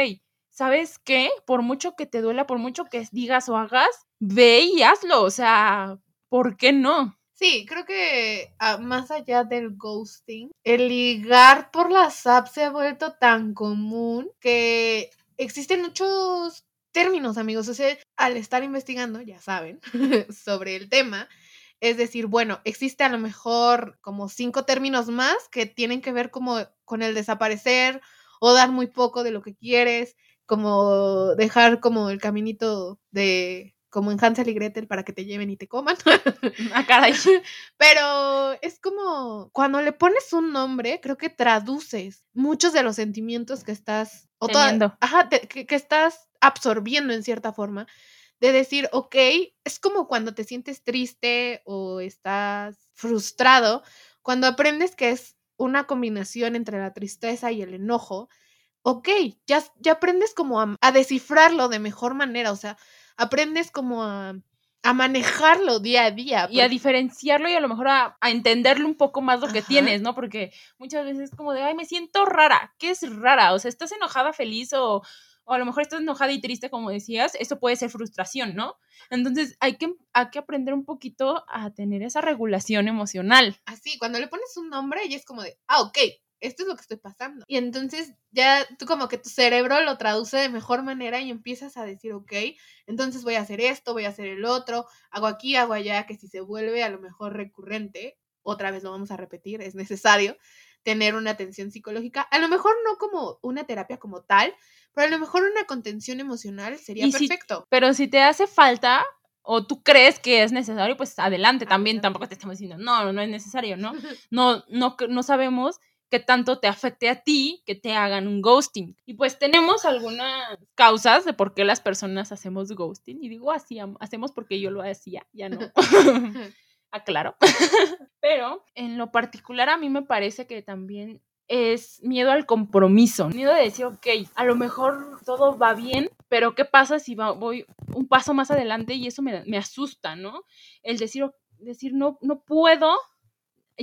¿sabes qué? Por mucho que te duela, por mucho que digas o hagas, ve y hazlo. O sea, ¿por qué no? Sí, creo que ah, más allá del ghosting, el ligar por las apps se ha vuelto tan común que existen muchos términos, amigos. O sea, al estar investigando, ya saben, sobre el tema, es decir, bueno, existe a lo mejor como cinco términos más que tienen que ver como con el desaparecer o dar muy poco de lo que quieres, como dejar como el caminito de como en Hansel y Gretel para que te lleven y te coman. Ah, caray. Pero es como cuando le pones un nombre, creo que traduces muchos de los sentimientos que estás o toda- ajá, te- que, que estás absorbiendo en cierta forma. De decir, ok, es como cuando te sientes triste o estás frustrado, cuando aprendes que es una combinación entre la tristeza y el enojo, ok, ya, ya aprendes como a, a descifrarlo de mejor manera, o sea, aprendes como a, a manejarlo día a día. y a diferenciarlo y a lo mejor a, a entenderlo un poco más lo que Ajá. tienes, ¿no? Porque muchas veces es como de, ay, me siento rara. ¿Qué es rara? O sea, ¿estás enojada, feliz o, o a lo mejor estás enojada y triste, como decías? Eso puede ser frustración, ¿no? Entonces hay que, hay que aprender un poquito a tener esa regulación emocional. así, cuando le pones un nombre, ya es como de, ah, ok, esto es lo que estoy pasando. Y entonces ya tú como que tu cerebro lo traduce de mejor manera y empiezas a decir, ok, entonces voy a hacer esto, voy a hacer el otro, hago aquí, hago allá, que si se vuelve a lo mejor recurrente, otra vez lo vamos a repetir, es necesario tener una atención psicológica, a lo mejor no como una terapia como tal, pero a lo mejor una contención emocional sería Y si- perfecto. Pero si te hace falta o tú crees que es necesario, pues adelante también. Adelante. Tampoco te estamos diciendo, no, no es necesario, ¿no? no, no, no sabemos qué tanto te afecte a ti que te hagan un ghosting. Y pues tenemos algunas causas de por qué las personas hacemos ghosting. Y digo así, hacemos porque yo lo hacía, ya no. Aclaro. Pero en lo particular a mí me parece que también es miedo al compromiso, miedo de decir, ok, a lo mejor todo va bien, pero ¿qué pasa si voy un paso más adelante y eso me, me asusta, ¿no? El decir, decir no, no puedo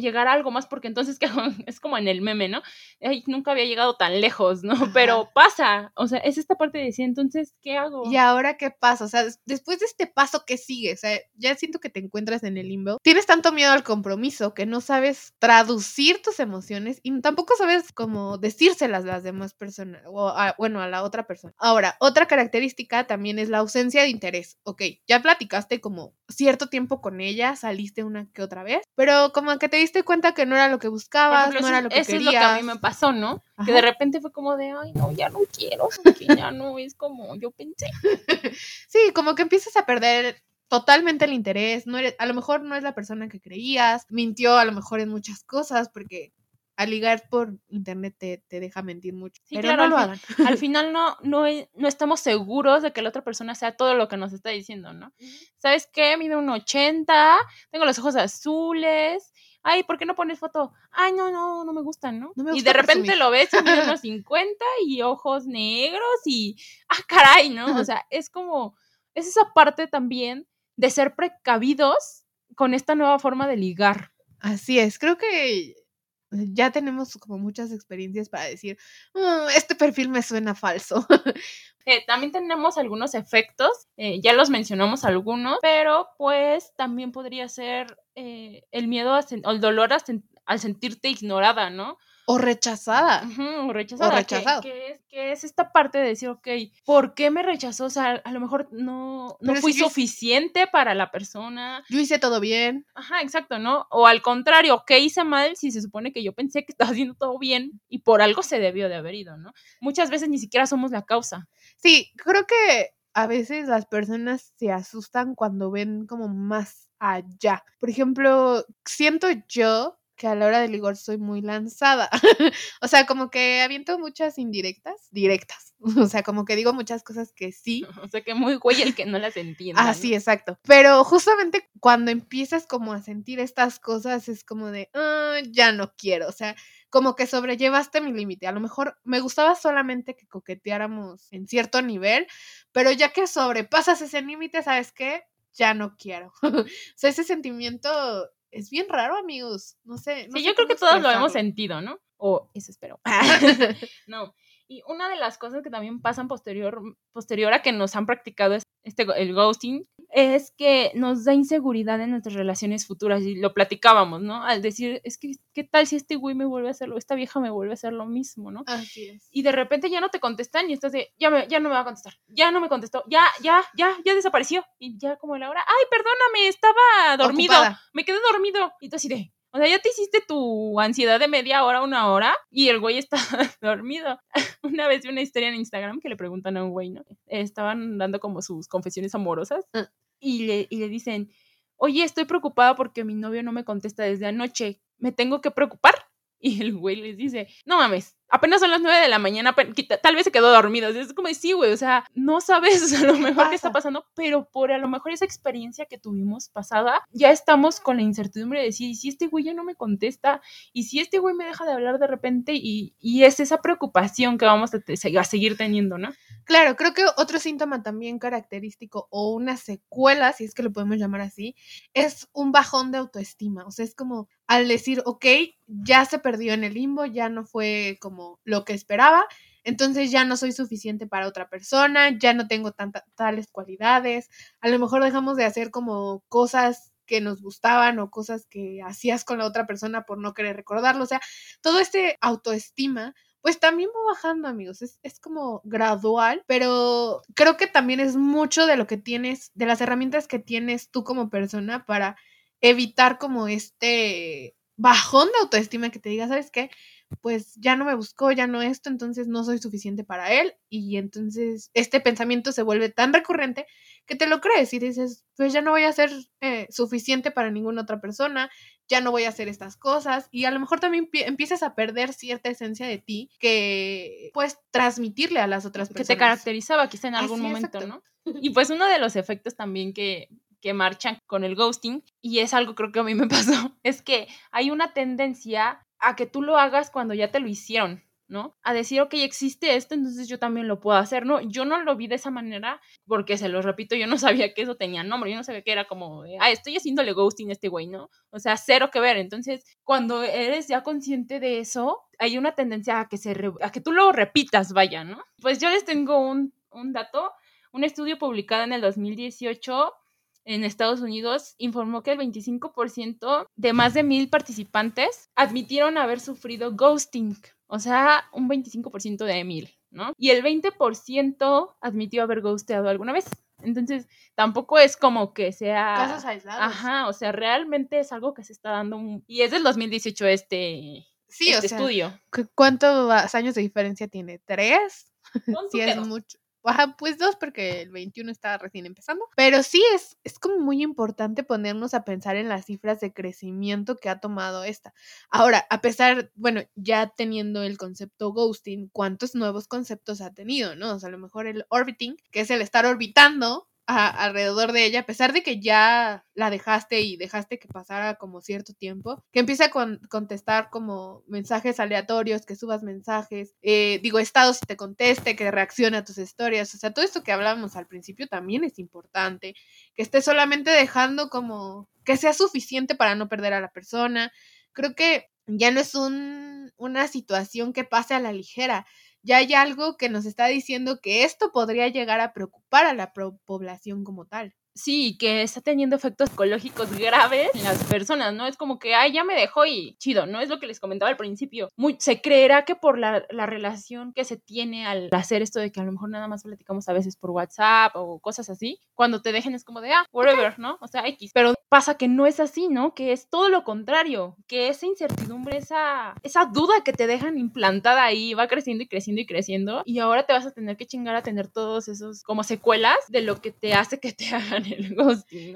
llegar a algo más porque entonces es como en el meme, ¿no? Ay, nunca había llegado tan lejos, ¿no? Ajá. Pero pasa, o sea, es esta parte de decir, entonces, ¿qué hago? ¿Y ahora qué pasa? O sea, des- después de este paso que sigue, o sea, ya siento que te encuentras en el limbo. Tienes tanto miedo al compromiso que no sabes traducir tus emociones y tampoco sabes cómo decírselas a las demás personas, o a- bueno, a la otra persona. Ahora, otra característica también es la ausencia de interés. Ok, ya platicaste como cierto tiempo con ella, saliste una que otra vez, pero como que te diste cuenta que no era lo que buscabas, ejemplo, no eso, era lo que eso querías. es lo que a mí me pasó, ¿no? Que de repente fue como de, ay, no, ya no quiero, porque ya no es como yo pensé. Sí, como que empiezas a perder totalmente el interés, no eres, a lo mejor no es la persona que creías, mintió a lo mejor en muchas cosas, porque al ligar por internet te, te deja mentir mucho. Sí, pero claro, no lo al hagan. Al final no, no, no estamos seguros de que la otra persona sea todo lo que nos está diciendo, ¿no? ¿Sabes qué? Mide un 80, tengo los ojos azules. Ay, ¿por qué no pones foto? Ay, no, no, no me gustan, ¿no? No me y de repente presumir. lo ves y unos 50 y ojos negros y, ah, caray, ¿no? O sea, es como, es esa parte también de ser precavidos con esta nueva forma de ligar. Así es, creo que ya tenemos como muchas experiencias para decir, "Mm, este perfil me suena falso. Eh, también tenemos algunos efectos, eh, ya los mencionamos algunos, pero pues también podría ser eh, el miedo a o el dolor a sen- al sentirte ignorada, ¿no? o rechazada. O rechazada. que- rechazado. Que, es, que es esta parte de decir, ok, ¿por qué me rechazó? O sea, a lo mejor no, no si fui hice- suficiente para la persona. Yo hice todo bien. Ajá, exacto, ¿no? O al contrario, ¿qué hice mal si se supone que yo pensé que estaba haciendo todo bien y por algo se debió de haber ido, ¿no? Muchas veces ni siquiera somos la causa. Sí, creo que a veces las personas se asustan cuando ven como más allá. Por ejemplo, siento yo que a la hora de ligar soy muy lanzada. o sea, como que aviento muchas indirectas, directas. O sea, como que digo muchas cosas que sí. O sea, que muy güey el que no las entienda. Ah, sí, exacto. Pero justamente cuando empiezas como a sentir estas cosas es como de, "Ah, ya no quiero. O sea, como que sobrellevaste mi límite. A lo mejor me gustaba solamente que coqueteáramos en cierto nivel, pero ya que sobrepasas ese límite, ¿sabes qué? Ya no quiero. o sea, ese sentimiento es bien raro, amigos. No sé. no Sí, sé yo creo que todos lo hemos sentido, ¿no? O eso espero. no. Y una de las cosas que también pasan posterior, posterior a que nos han practicado es- este, el ghosting es que nos da inseguridad en nuestras relaciones futuras y lo platicábamos, ¿no? Al decir, es que, ¿qué tal si este güey me vuelve a hacerlo, esta vieja me vuelve a hacer lo mismo, ¿no? Así es. Y de repente ya no te contestan y estás de, ya, me, ya no me va a contestar, ya no me contestó, ya, ya, ya, ya desapareció. Y ya como la hora, ay, perdóname, estaba dormido Ocupada. me quedé dormido. Y tú así de, o sea, ya te hiciste tu ansiedad de media hora, una hora, y el güey está dormido. Una vez vi una historia en Instagram que le preguntan a un güey, ¿no? Estaban dando como sus confesiones amorosas Ah. y, le, y le dicen, oye, estoy preocupada porque mi novio no me contesta desde anoche. ¿Me tengo que preocupar? Y el güey les dice, no mames, apenas son las nueve de la mañana, tal vez se quedó dormido. Es como, sí, güey, o sea, no sabes a lo mejor qué está pasa? pasando, pero por a lo mejor esa experiencia que tuvimos pasada, ya estamos con la incertidumbre de decir, ¿y si este güey ya no me contesta? ¿Y si este güey me deja de hablar de repente? Y, y es esa preocupación que vamos a, te- a seguir teniendo, ¿no? Claro, creo que otro síntoma también característico o una secuela, si es que lo podemos llamar así, es un bajón de autoestima. O sea, es como al decir, ok, ya se perdió en el limbo, ya no fue como lo que esperaba, entonces ya no soy suficiente para otra persona, ya no tengo tantas tales cualidades, a lo mejor dejamos de hacer como cosas que nos gustaban o cosas que hacías con la otra persona por no querer recordarlo. O sea, todo este autoestima pues también va bajando, amigos. Es, es como gradual, pero creo que también es mucho de lo que tienes, de las herramientas que tienes tú como persona para evitar como este bajón de autoestima que te diga, ¿sabes qué? Pues ya no me buscó, ya no esto, entonces no soy suficiente para él. Y entonces este pensamiento se vuelve tan recurrente que te lo crees y dices, pues ya no voy a ser eh, suficiente para ninguna otra persona, ya no voy a hacer estas cosas y a lo mejor también pi- empiezas a perder cierta esencia de ti que puedes transmitirle a las otras Que personas. te caracterizaba quizá en algún Así, momento, exacto. ¿no? Y pues uno de los efectos también que, que marchan con el ghosting, y es algo creo que a mí me pasó, es que hay una tendencia a que tú lo hagas cuando ya te lo hicieron, ¿no? A decir, ok, existe esto, entonces yo también lo puedo hacer, ¿no? Yo no lo vi de esa manera porque, se lo repito, yo no sabía que eso tenía nombre, yo no sabía que era como, ah, estoy haciéndole ghosting a este güey, ¿no? O sea, cero que ver. Entonces, cuando eres ya consciente de eso, hay una tendencia a que, se a que tú lo repitas, vaya, ¿no? Pues yo les tengo un, un dato, un estudio publicado en el 2018 en Estados Unidos informó que el 25% de más de mil participantes admitieron haber sufrido ghosting, o sea, un 25% de mil, ¿no? Y el 20% admitió haber ghosteado alguna vez. Entonces, tampoco es como que sea... Casos aislados. Ajá, o sea, realmente es algo que se está dando un- Y es del 2018 este, Sí, este o sea, estudio. ¿cu- ¿cuántos años de diferencia tiene? ¿Tres? Sí, es mucho. Pues dos porque el 21 está recién empezando. Pero sí es, es como muy importante ponernos a pensar en las cifras de crecimiento que ha tomado esta. Ahora, a pesar, bueno, ya teniendo el concepto ghosting, ¿cuántos nuevos conceptos ha tenido, no? O sea, a lo mejor el orbiting, que es el estar orbitando alrededor de ella, a pesar de que ya la dejaste y dejaste que pasara como cierto tiempo, que empieza a contestar como mensajes aleatorios, que subas mensajes, eh, digo, estados y te conteste, que reaccione a tus historias, o sea, todo esto que hablábamos al principio también es importante, que esté solamente dejando como que sea suficiente para no perder a la persona. Creo que ya no es un, una situación que pase a la ligera, ya hay algo que nos está diciendo que esto podría llegar a preocupar a la población como tal. Sí, que está teniendo efectos psicológicos graves en las personas, ¿no? Es como que, ay, ya me dejó y chido, ¿no? Es lo que les comentaba al principio. Muy, se creerá que por la, la, relación que se tiene al hacer esto de que a lo mejor nada más platicamos a veces por WhatsApp o cosas así, cuando te dejen es como de, ah, whatever, ¿no? O sea, X. Pero pasa que no es así, ¿no? Que es todo lo contrario, que esa incertidumbre, esa, esa duda que te dejan implantada ahí va creciendo y creciendo y creciendo y ahora te vas a tener que chingar a tener todos esos como secuelas de lo que te hace que te hagan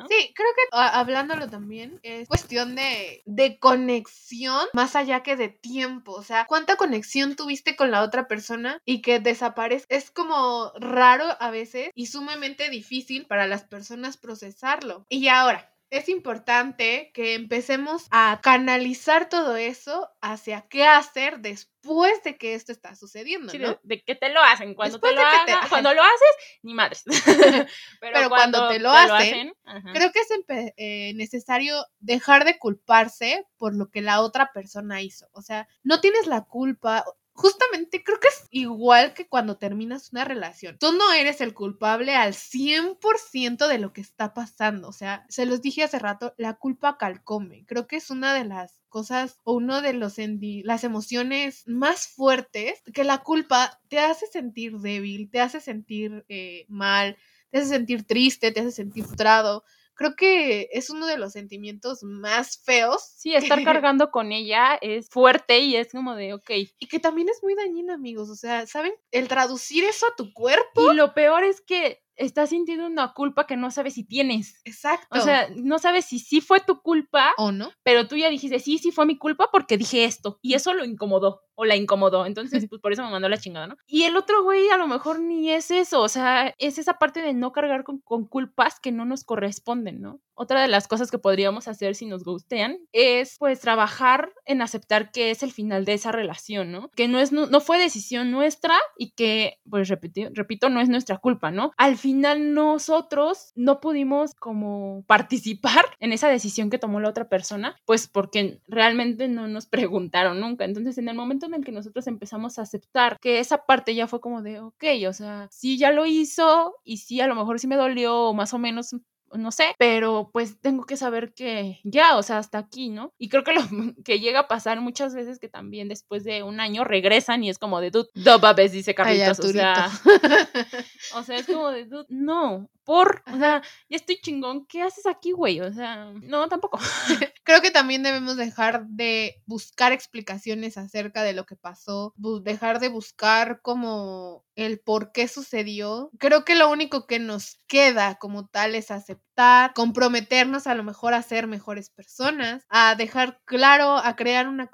Sí, creo que hablándolo también es cuestión de, de conexión más allá que de tiempo. O sea, ¿cuánta conexión tuviste con la otra persona y que desaparece? Es como raro a veces y sumamente difícil para las personas procesarlo. Y ahora, es importante que empecemos a canalizar todo eso hacia qué hacer después de que esto está sucediendo, ¿no? de, que te lo hacen. Cuando te lo cuando lo haces, ni madres. Pero, cuando, te lo hacen, creo que es eh, necesario dejar de culparse por lo que la otra persona hizo. O sea, no tienes la culpa, justamente creo que es igual que cuando terminas una relación. Tú no eres el culpable al 100% de lo que está pasando. O sea, se los dije hace rato, la culpa calcome. Creo que es una de las cosas o uno de los las emociones más fuertes que la culpa te hace sentir débil, te hace sentir eh, mal, te hace sentir triste, te hace sentir frustrado creo que es uno de los sentimientos más feos. Sí, estar cargando con ella es fuerte y es como de, ok. Y que también es muy dañina, amigos. O sea, ¿saben? El traducir eso a tu cuerpo. Y lo peor es que estás sintiendo una culpa que no sabes si tienes. Exacto. O sea, no sabes si sí fue tu culpa o no. Pero tú ya dijiste, sí, sí fue mi culpa porque dije esto. Y eso lo incomodó o la incomodó. Entonces, pues por eso me mandó la chingada, ¿no? Y el otro güey a lo mejor ni es eso. O sea, es esa parte de no cargar con, con culpas que no nos corresponden, ¿no? Otra de las cosas que podríamos hacer si nos gustean es pues trabajar en aceptar que es el final de esa relación, ¿no? Que no, es, no, fue decisión nuestra y que, pues repito, repito, no es nuestra culpa, ¿no? Al final nosotros no pudimos como participar en esa decisión que tomó la otra persona, pues porque realmente no nos preguntaron nunca. Entonces en el momento en el que nosotros empezamos a aceptar que esa parte ya fue como de, ok, o sea, sí ya lo hizo y sí a lo mejor sí me dolió más o menos no sé, pero pues tengo que saber que ya, o sea, hasta aquí, ¿no? Y creo que lo que llega a pasar muchas veces que también después de un año regresan y es como de, dude, babes, dice Carlitos, o sea, o sea, es como de, dude, no, por, o sea, ya estoy chingón, ¿qué haces aquí, güey? O sea, no, tampoco. Creo que también debemos dejar de buscar explicaciones acerca de lo que pasó, dejar de buscar como el por qué sucedió. Creo que lo único que nos queda como tal es aceptar, comprometernos a lo mejor a ser mejores personas, a dejar claro, a crear una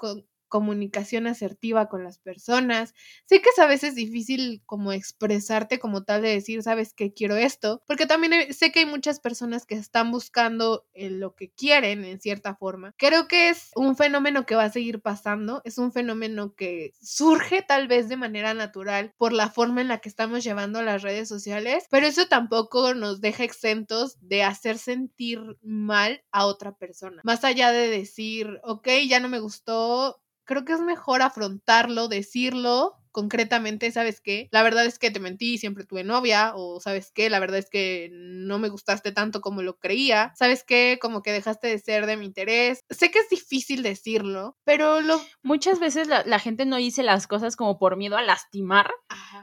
comunicación asertiva con las personas. Sé que es a veces difícil como expresarte como tal de decir, sabes que quiero esto, porque también sé que hay muchas personas que están buscando eh, lo que quieren en cierta forma. Creo que es un fenómeno que va a seguir pasando, es un fenómeno que surge tal vez de manera natural por la forma en la que estamos llevando las redes sociales, pero eso tampoco nos deja exentos de hacer sentir mal a otra persona. Más allá de decir, ok, ya no me gustó, creo que es mejor afrontarlo, decirlo concretamente, ¿sabes qué? La verdad es que te mentí, siempre tuve novia, o ¿sabes qué? La verdad es que no me gustaste tanto como lo creía, ¿sabes qué? Como que dejaste de ser de mi interés. Sé que es difícil decirlo, pero lo... Muchas veces la, gente no dice las cosas como por miedo a lastimar,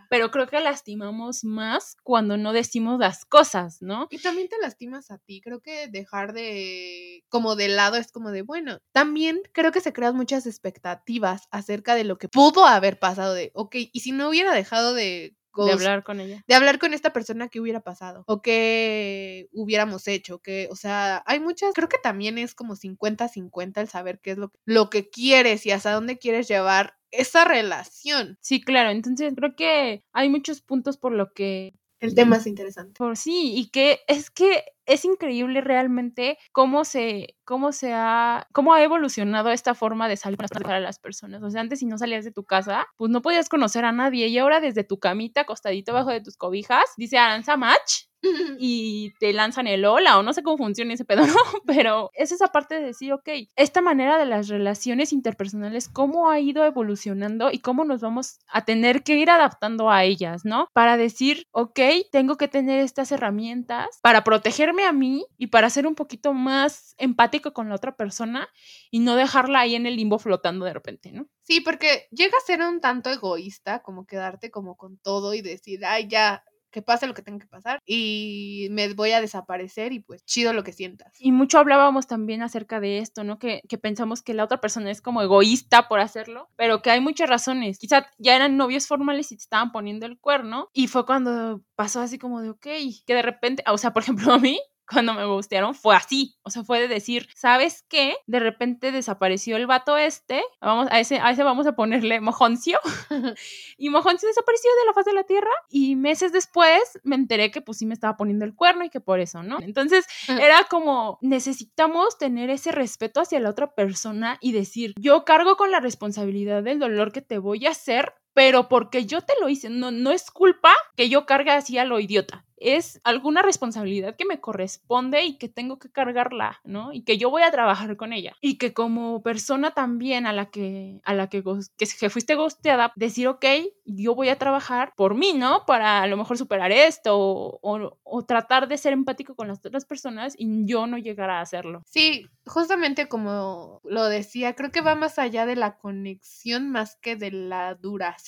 pero creo que lastimamos más cuando no decimos las cosas, ¿no? Y también te lastimas a ti, creo que dejar de... como de lado es como de, bueno, también creo que se crean muchas expectativas acerca de lo que pudo haber pasado de, ok, y si no hubiera dejado de de hablar con ella. De hablar con esta persona que hubiera pasado o que hubiéramos hecho, que, o sea, hay muchas, creo que también es como 50-50 el saber qué es lo, lo que quieres y hasta dónde quieres llevar esa relación. Sí, claro, entonces creo que hay muchos puntos por lo que el tema es interesante. Por sí, y que es que es increíble realmente cómo se, cómo se ha, cómo ha evolucionado esta forma de salir para las personas. O sea, antes si no salías de tu casa, pues no podías conocer a nadie. Y ahora desde tu camita, acostadito bajo de tus cobijas, dice Aranza Match y te lanzan el hola o no sé cómo funciona ese pedo, ¿no? Pero es esa parte de decir, ok, esta manera de las relaciones interpersonales, cómo ha ido evolucionando y cómo nos vamos a tener que ir adaptando a ellas, ¿no? Para decir, ok, tengo que tener estas herramientas para protegerme a mí y para ser un poquito más empático con la otra persona y no dejarla ahí en el limbo flotando de repente, ¿no? Sí, porque llega a ser un tanto egoísta, como quedarte como con todo y decir, ay, ya, que pase lo que tenga que pasar y me voy a desaparecer y pues chido lo que sientas. Y mucho hablábamos también acerca de esto, ¿no? Que, que pensamos que la otra persona es como egoísta por hacerlo, pero que hay muchas razones. Quizá ya eran novios formales y te estaban poniendo el cuerno y fue cuando pasó así como de, ok, que de repente, o sea, por ejemplo, a mí cuando me gustearon fue así. O sea, fue de decir, ¿sabes qué? De repente desapareció el vato este. Vamos, a ese, a ese vamos a ponerle Mojoncio. y Mojoncio desapareció de la faz de la tierra. Y meses después me enteré que pues sí me estaba poniendo el cuerno y que por eso, ¿no? Entonces era como, necesitamos tener ese respeto hacia la otra persona y decir, yo cargo con la responsabilidad del dolor que te voy a hacer pero porque yo te lo hice, no, no es culpa que yo cargue así a lo idiota es alguna responsabilidad que me corresponde y que tengo que cargarla, ¿no? Y que yo voy a trabajar con ella. Y que como persona también a la que, a la que, que, fuiste gusteada, decir, ok, yo voy a trabajar por mí, ¿no? Para a lo mejor superar esto o, o, tratar de ser empático con las otras personas y yo no llegar a hacerlo. Sí, justamente como lo decía, creo que va más allá de la conexión más que de la duración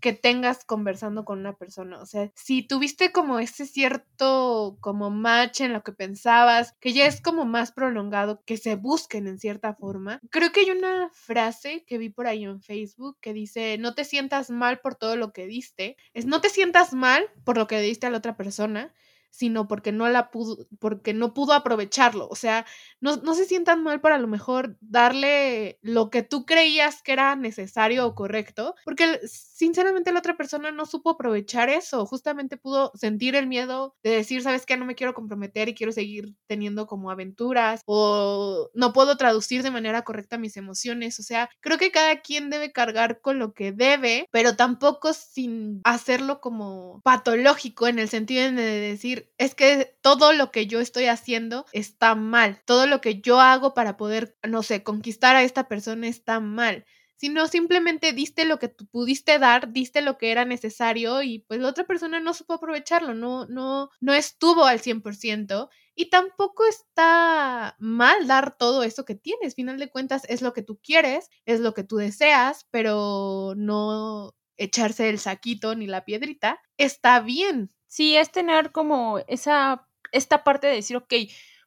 que tengas conversando con una persona. O sea, si tuviste como ese cierto como match en lo que pensabas, que ya es como más prolongado, que se busquen en cierta forma. Creo que hay una frase que vi por ahí en Facebook que dice, no te sientas mal por todo lo que diste, es no te sientas mal por lo que diste a la otra persona, sino porque no la pudo, porque no pudo aprovecharlo. O sea, no, no se sientan mal para a lo mejor darle lo que tú creías que era necesario o correcto, porque sinceramente la otra persona no supo aprovechar eso, justamente pudo sentir el miedo de decir, sabes que no me quiero comprometer y quiero seguir teniendo como aventuras o no puedo traducir de manera correcta mis emociones. O sea, creo que cada quien debe cargar con lo que debe, pero tampoco sin hacerlo como patológico en el sentido de decir, es que todo lo que yo estoy haciendo está mal, todo lo que yo hago para poder, no sé, conquistar a esta persona está mal sino simplemente diste lo que tú pudiste dar, diste lo que era necesario y pues la otra persona no supo aprovecharlo, no, no, no estuvo al 100% y tampoco está mal dar todo eso que tienes, final de cuentas es lo que tú quieres, es lo que tú deseas, pero no echarse el saquito ni la piedrita, está bien, Sí, es tener como esa, esta parte de decir, ok,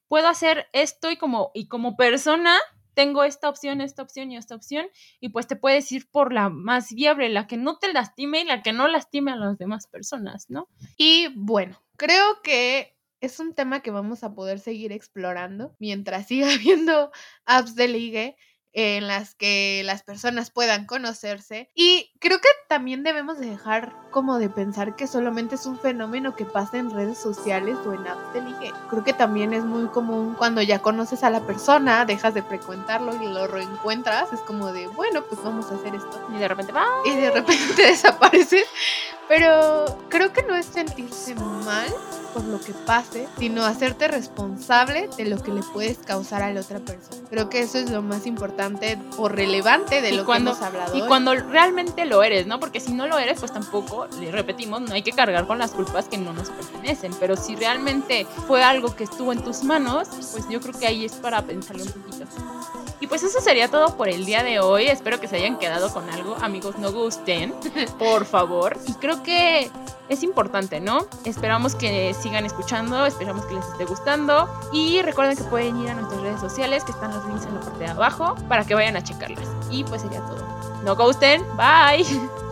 puedo hacer esto y como, y como persona tengo esta opción, esta opción y esta opción, y pues te puedes ir por la más viable, la que no te lastime y la que no lastime a las demás personas, ¿no? Y bueno, creo que es un tema que vamos a poder seguir explorando mientras siga habiendo apps de ligue en las que las personas puedan conocerse. Y creo que también debemos dejar como de pensar que solamente es un fenómeno que pasa en redes sociales o en apps de ligue. Creo que también es muy común cuando ya conoces a la persona, dejas de frecuentarlo y lo reencuentras. Es como de, bueno, pues vamos a hacer esto. Y de repente va. Y de repente desapareces. Pero creo que no es sentirse mal por lo que pase, sino hacerte responsable de lo que le puedes causar a la otra persona. Creo que eso es lo más importante o relevante de lo que hemos hablado. Y cuando realmente lo eres, ¿no? Porque si no lo eres, pues tampoco, le repetimos, no hay que cargar con las culpas que no nos pertenecen. Pero si realmente fue algo que estuvo en tus manos, pues yo creo que ahí es para pensarlo un poquito. Y pues eso sería todo por el día de hoy. Espero que se hayan quedado con algo. Amigos, no gusten, por favor. Y creo que es importante, ¿no? Esperamos que sigan escuchando, esperamos que les esté gustando. Y recuerden que pueden ir a nuestras redes sociales, que están los links en la parte de abajo, para que vayan a checarlas. Y pues sería todo. No gusten, bye.